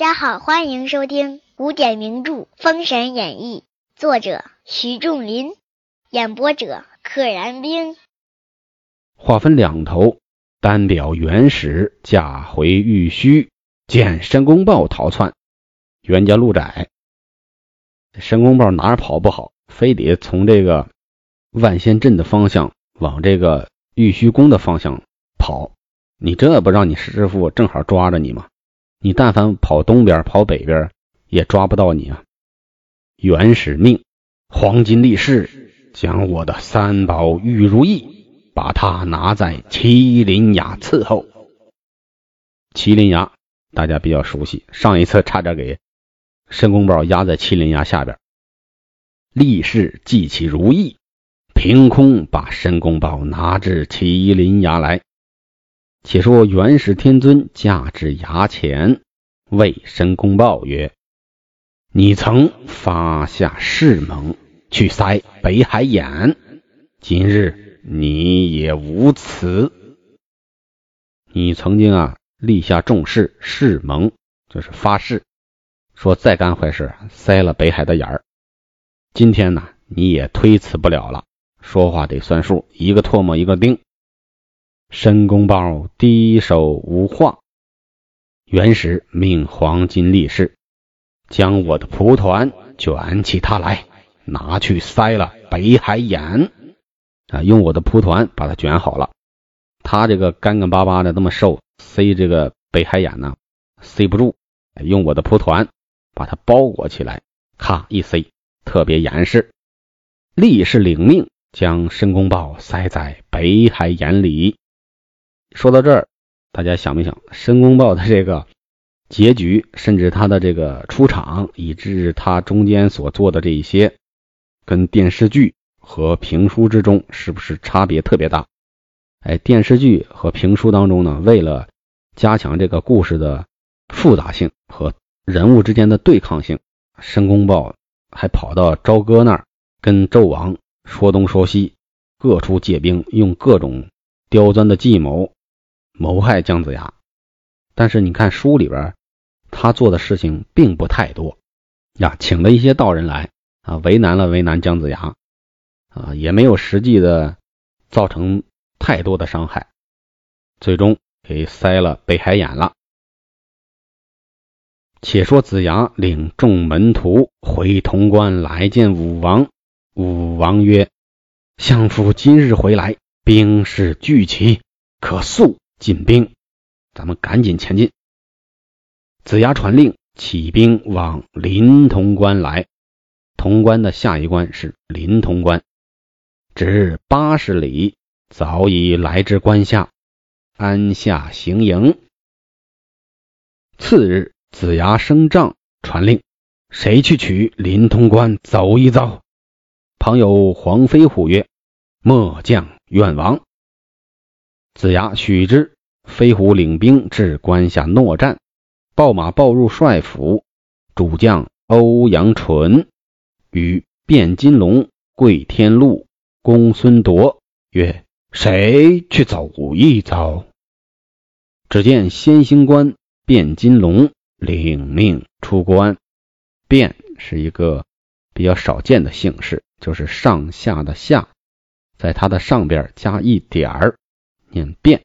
大家好，欢迎收听古典名著《封神演义》，作者徐仲林，演播者可燃冰。话分两头，单表原始驾回玉虚，见申公豹逃窜。袁家路窄，申公豹哪儿跑不好，非得从这个万仙阵的方向往这个玉虚宫的方向跑。你这不让你师傅正好抓着你吗？你但凡跑东边、跑北边，也抓不到你啊！元始命黄金力士将我的三宝玉如意，把它拿在麒麟崖伺候。麒麟崖大家比较熟悉，上一次差点给。申公豹压在麒麟崖下边，力士记起如意，凭空把申公豹拿至麒麟崖来。且说元始天尊驾至崖前，谓申公豹曰：“你曾发下誓盟，去塞北海眼，今日你也无此。你曾经啊立下重誓，誓盟就是发誓。”说再干坏事，塞了北海的眼儿。今天呢，你也推辞不了了。说话得算数，一个唾沫一个钉。申公豹低首无话。元始命黄金力士将我的蒲团卷起它来，拿去塞了北海眼。啊，用我的蒲团把它卷好了。他这个干干巴巴的，那么瘦，塞这个北海眼呢，塞不住。用我的蒲团。把它包裹起来，咔一塞，特别严实。力士领命，将申公豹塞在北海眼里。说到这儿，大家想没想，申公豹的这个结局，甚至他的这个出场，以致他中间所做的这一些，跟电视剧和评书之中是不是差别特别大？哎，电视剧和评书当中呢，为了加强这个故事的复杂性和。人物之间的对抗性，申公豹还跑到朝歌那儿跟纣王说东说西，各处借兵，用各种刁钻的计谋谋害姜子牙。但是你看书里边，他做的事情并不太多呀，请了一些道人来啊，为难了为难姜子牙啊，也没有实际的造成太多的伤害，最终给塞了北海眼了。且说子牙领众门徒回潼关来见武王。武王曰：“相父今日回来，兵势俱齐，可速进兵。咱们赶紧前进。”子牙传令，起兵往临潼关来。潼关的下一关是临潼关，只八十里，早已来至关下，安下行营。次日。子牙升帐传令，谁去取临潼关走一遭？旁有黄飞虎曰：“末将愿往。”子牙许之。飞虎领兵至关下诺战，报马报入帅府，主将欧阳纯与卞金龙、桂天禄、公孙铎曰：“谁去走一遭？”只见先行官卞金龙。领命出关，卞是一个比较少见的姓氏，就是上下的下，在它的上边加一点儿，念变。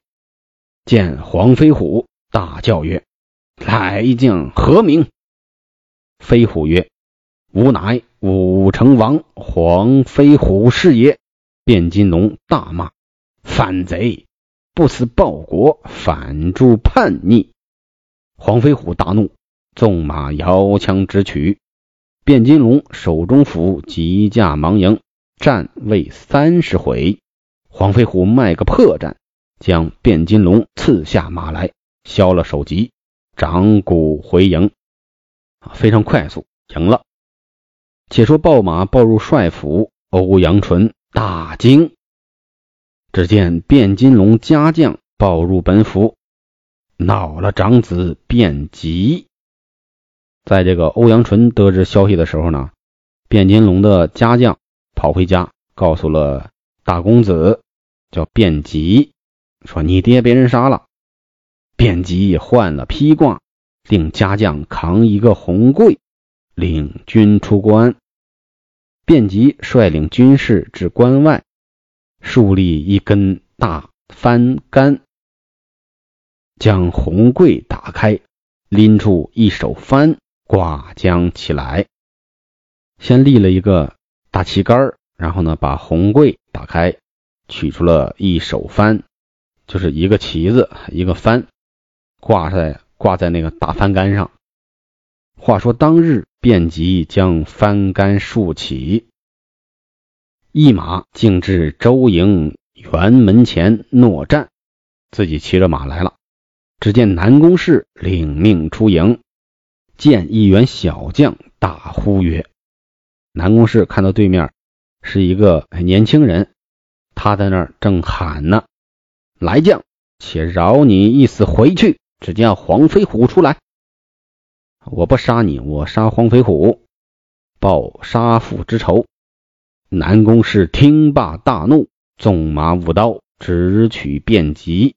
见黄飞虎，大叫曰：“来将何名？”飞虎曰：“吾乃武成王黄飞虎是也。”卞金龙大骂：“反贼！不思报国，反助叛逆！”黄飞虎大怒，纵马摇枪直取。卞金龙手中斧急驾忙迎，战未三十回，黄飞虎卖个破绽，将卞金龙刺下马来，削了首级，掌鼓回营，非常快速，赢了。且说报马报入帅府，欧阳纯大惊，只见卞金龙家将报入本府。恼了长子卞吉，在这个欧阳纯得知消息的时候呢，卞金龙的家将跑回家，告诉了大公子，叫卞吉，说你爹被人杀了。卞吉换了披挂，令家将扛一个红柜，领军出关。卞吉率领军士至关外，树立一根大帆杆，将红柜打开，拎出一手帆挂将起来。先立了一个大旗杆，然后呢，把红柜打开，取出了一手帆，就是一个旗子，一个帆，挂在挂在那个大帆杆上。话说当日，便即将帆杆竖起，一马径至周营辕门前诺战，自己骑着马来了。只见南宫氏领命出营，见一员小将，大呼曰：南宫氏看到对面是一个年轻人，他在那儿正喊呢：“来将，且饶你一死回去！”只见黄飞虎出来，我不杀你，我杀黄飞虎，报杀父之仇。南宫氏听罢大怒，纵马舞刀，直取卞吉。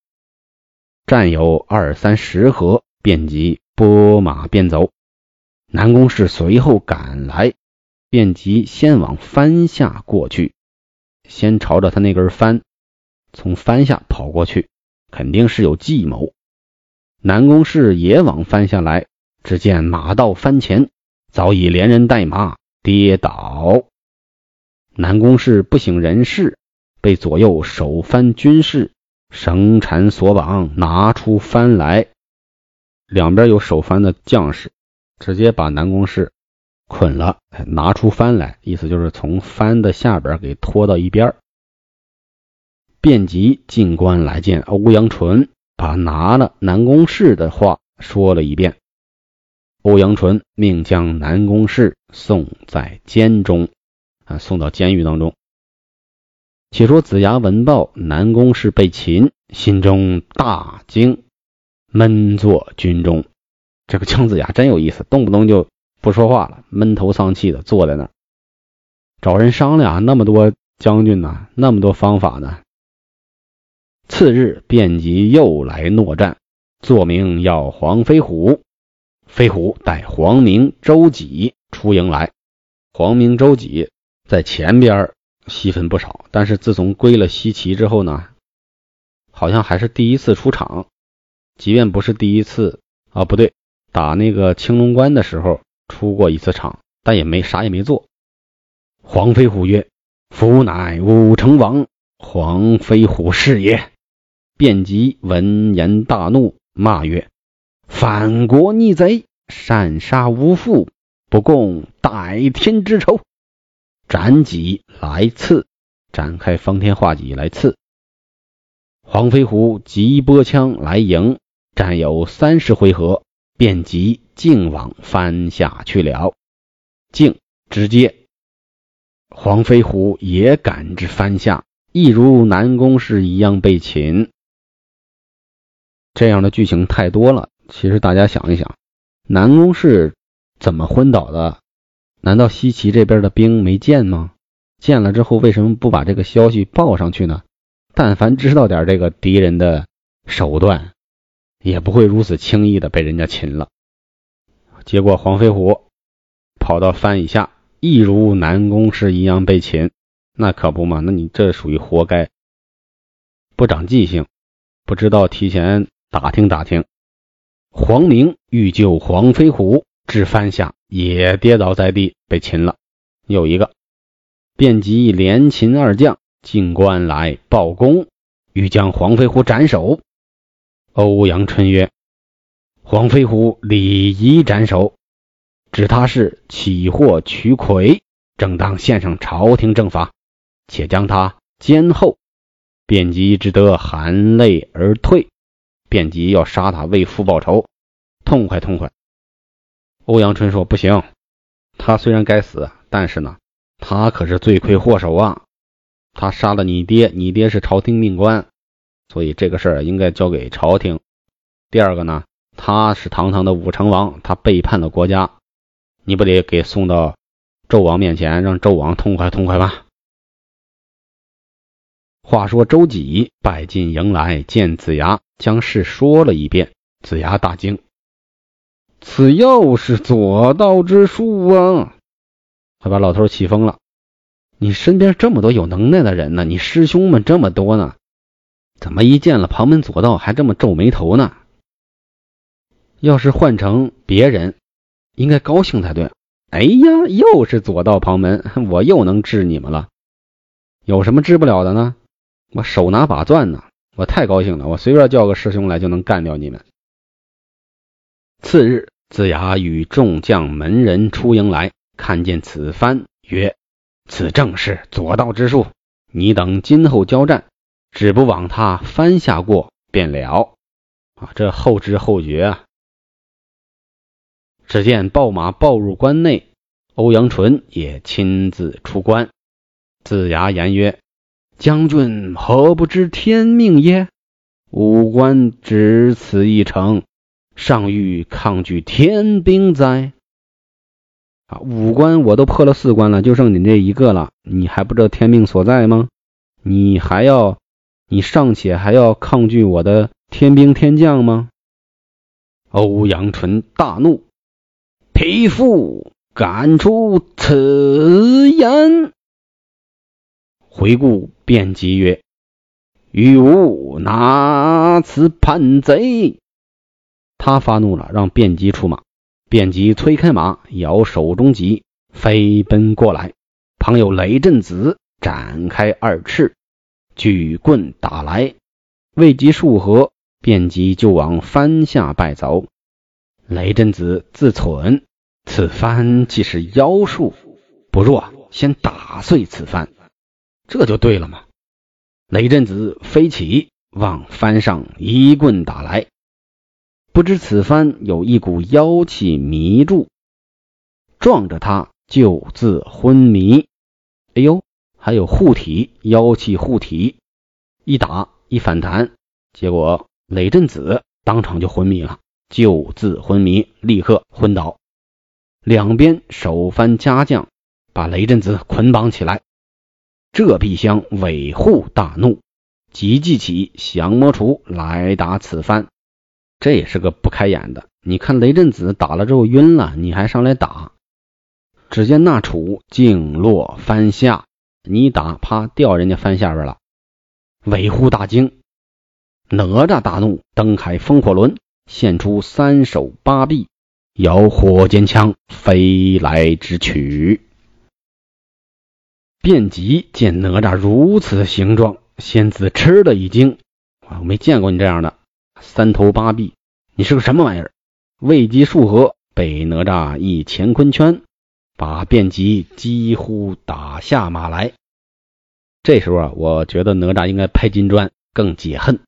战有二三十合，卞吉拨马便走。南宫氏随后赶来。卞吉先往帆下过去，先朝着他那根帆，从帆下跑过去，肯定是有计谋。南宫氏也往帆下来，只见马到帆前，早已连人带马跌倒。南宫氏不省人事，被左右守翻军士绳缠索绑，拿出帆来。两边有守翻的将士，直接把南宫氏。捆了，拿出帆来，意思就是从帆的下边给拖到一边。便即进关来见欧阳纯，把拿了南宫氏的话说了一遍。欧阳纯命将南宫氏送在监中，啊，送到监狱当中。且说子牙闻报南宫氏被擒，心中大惊，闷坐军中。这个姜子牙真有意思，动不动就。不说话了，闷头丧气的坐在那儿，找人商量。那么多将军呢，那么多方法呢。次日，便即又来诺战，作名要黄飞虎。飞虎带黄明、周几出营来。黄明、周几在前边戏份不少，但是自从归了西岐之后呢，好像还是第一次出场。即便不是第一次啊，不对，打那个青龙关的时候。出过一次场，但也没啥也没做。黄飞虎曰：“夫乃武成王黄飞虎是也。”便即闻言大怒，骂曰：“反国逆贼，擅杀无父，不共戴天之仇！”斩戟来刺，展开方天画戟来刺。黄飞虎急拨枪来迎，战有三十回合。便即径往帆下去了，径直接，黄飞虎也赶至帆下，亦如南宫氏一样被擒。这样的剧情太多了。其实大家想一想，南宫氏怎么昏倒的？难道西岐这边的兵没见吗？见了之后，为什么不把这个消息报上去呢？但凡知道点这个敌人的手段。也不会如此轻易的被人家擒了。结果黄飞虎跑到番以下，亦如南宫氏一样被擒，那可不嘛？那你这属于活该，不长记性，不知道提前打听打听。黄明欲救黄飞虎，至帆下也跌倒在地，被擒了。又一个，便即连擒二将进关来报功，欲将黄飞虎斩首。欧阳春曰：“黄飞虎礼仪斩首，指他是起祸取魁，正当献上朝廷正法，且将他监候。”便即只得含泪而退。便即要杀他为父报仇，痛快痛快。欧阳春说：“不行，他虽然该死，但是呢，他可是罪魁祸首啊！他杀了你爹，你爹是朝廷命官。”所以这个事儿应该交给朝廷。第二个呢，他是堂堂的武成王，他背叛了国家，你不得给送到纣王面前，让纣王痛快痛快吧？话说周几拜进营来见子牙，将事说了一遍。子牙大惊，此又是左道之术啊！他把老头气疯了。你身边这么多有能耐的人呢，你师兄们这么多呢，怎么一见了旁门左道还这么皱眉头呢？要是换成别人，应该高兴才对。哎呀，又是左道旁门，我又能治你们了。有什么治不了的呢？我手拿把钻呢，我太高兴了，我随便叫个师兄来就能干掉你们。次日，子牙与众将门人出营来，看见此番，曰。此正是左道之术，你等今后交战，只不往他翻下过便了。啊，这后知后觉啊！只见豹马抱入关内，欧阳纯也亲自出关。子牙言曰：“将军何不知天命耶？吾关只此一城，尚欲抗拒天兵哉？”啊，五关我都破了四关了，就剩你这一个了。你还不知道天命所在吗？你还要，你尚且还要抗拒我的天兵天将吗？欧阳纯大怒，匹夫敢出此言！回顾便急曰：“与吾拿此叛贼！”他发怒了，让卞吉出马。卞吉催开马，摇手中戟，飞奔过来。旁有雷震子展开二翅，举棍打来。未及数合，卞吉就往帆下败走。雷震子自忖：此番既是妖术，不若先打碎此番，这就对了嘛。雷震子飞起，往帆上一棍打来。不知此帆有一股妖气迷住，撞着他就自昏迷。哎呦，还有护体妖气护体，一打一反弹，结果雷震子当场就昏迷了，就自昏迷，立刻昏倒。两边手翻家将把雷震子捆绑起来。这碧香尾护大怒，即记起降魔杵来打此番。这也是个不开眼的。你看雷震子打了之后晕了，你还上来打？只见那杵竟落翻下，你打，啪掉人家翻下边了。尾狐大惊，哪吒大怒，蹬开风火轮，现出三手八臂，摇火尖枪飞来直取。便急见哪吒如此形状，仙子吃了一惊，我没见过你这样的。三头八臂，你是个什么玩意儿？未及数合，被哪吒一乾坤圈，把卞吉几乎打下马来。这时候啊，我觉得哪吒应该拍金砖更解恨，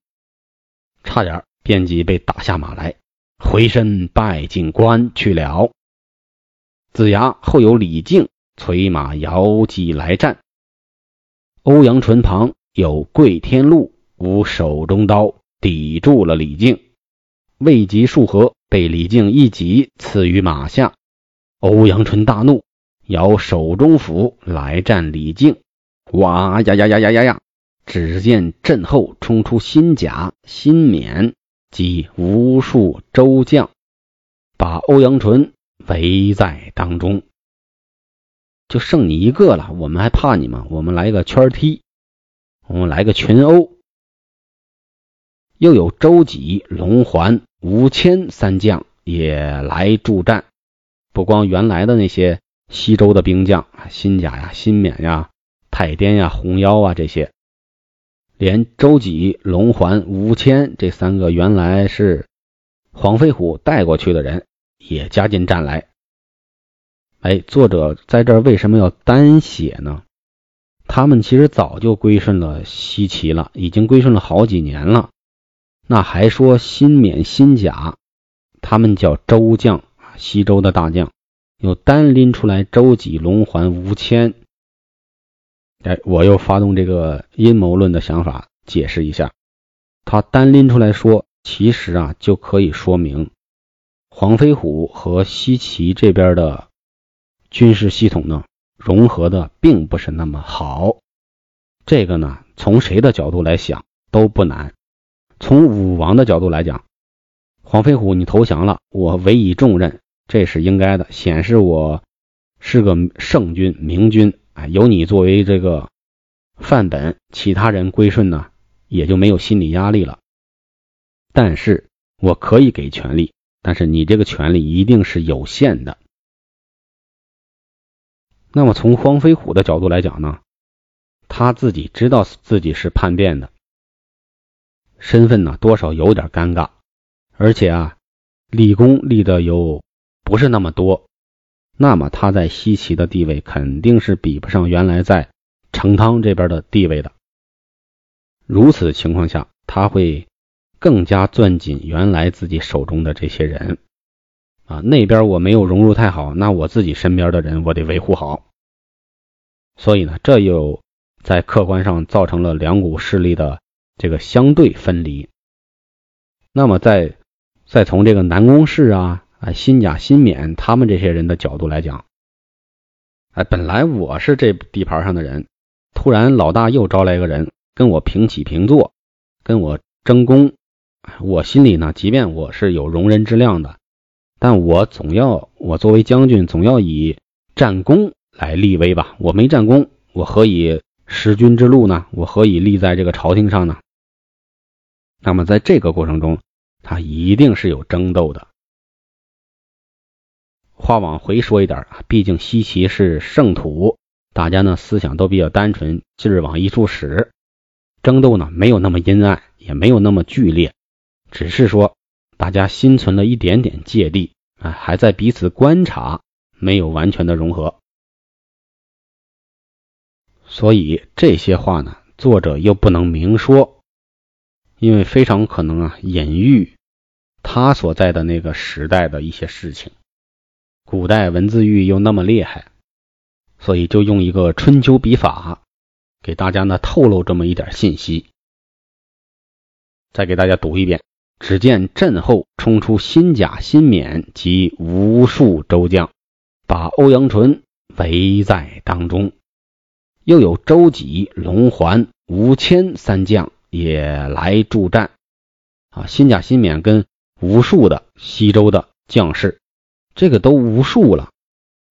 差点卞吉被打下马来，回身拜进关去了。子牙后有李靖催马摇戟来战，欧阳纯旁有跪天禄舞手中刀。抵住了李靖，未及数合，被李靖一戟刺于马下。欧阳淳大怒，摇手中斧来战李靖。哇呀呀呀呀呀呀！只见阵后冲出新甲、新冕及无数周将，把欧阳纯围在当中。就剩你一个了，我们还怕你吗？我们来个圈踢，我们来个群殴。又有周几、龙环、吴谦三将也来助战，不光原来的那些西周的兵将，新甲呀、新冕呀、太颠呀、红腰啊这些，连周几、龙环、吴谦这三个原来是黄飞虎带过去的人也加进战来。哎，作者在这儿为什么要单写呢？他们其实早就归顺了西岐了，已经归顺了好几年了。那还说新冕新甲，他们叫周将西周的大将，又单拎出来周几、龙环、吴谦。哎，我又发动这个阴谋论的想法，解释一下。他单拎出来说，其实啊，就可以说明黄飞虎和西岐这边的军事系统呢，融合的并不是那么好。这个呢。从谁的角度来想都不难。从武王的角度来讲，黄飞虎你投降了，我委以重任，这是应该的，显示我是个圣君明君。哎，有你作为这个范本，其他人归顺呢，也就没有心理压力了。但是我可以给权利，但是你这个权利一定是有限的。那么从黄飞虎的角度来讲呢，他自己知道自己是叛变的，身份呢多少有点尴尬，而且啊立功立的又不是那么多，那么他在西岐的地位肯定是比不上原来在成汤这边的地位的。如此情况下，他会更加攥紧原来自己手中的这些人。啊，那边我没有融入太好，那我自己身边的人我得维护好。所以呢，这又在客观上造成了两股势力的这个相对分离。那么，再再从这个南宫氏啊、啊新甲、新冕他们这些人的角度来讲，哎，本来我是这地盘上的人，突然老大又招来一个人跟我平起平坐，跟我争功，我心里呢，即便我是有容人之量的。但我总要，我作为将军，总要以战功来立威吧。我没战功，我何以识君之路呢？我何以立在这个朝廷上呢？那么在这个过程中，他一定是有争斗的。话往回说一点啊，毕竟西岐是圣土，大家呢思想都比较单纯，劲儿往一处使，争斗呢没有那么阴暗，也没有那么剧烈，只是说。大家心存了一点点芥蒂，啊，还在彼此观察，没有完全的融合。所以这些话呢，作者又不能明说，因为非常可能啊，隐喻他所在的那个时代的一些事情。古代文字狱又那么厉害，所以就用一个春秋笔法，给大家呢透露这么一点信息。再给大家读一遍。只见阵后冲出新甲、新冕及无数周将，把欧阳纯围在当中。又有周几、龙环、吴谦三将也来助战。啊，新甲、新冕跟无数的西周的将士，这个都无数了，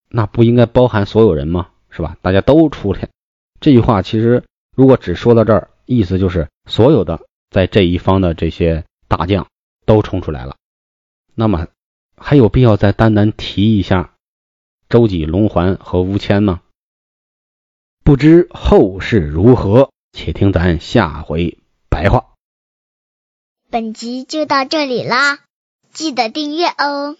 那不应该包含所有人吗？是吧？大家都出来。这句话其实如果只说到这儿，意思就是所有的在这一方的这些。大将都冲出来了，那么还有必要再单单提一下周几、龙环和吴谦吗？不知后事如何，且听咱下回白话。本集就到这里啦，记得订阅哦。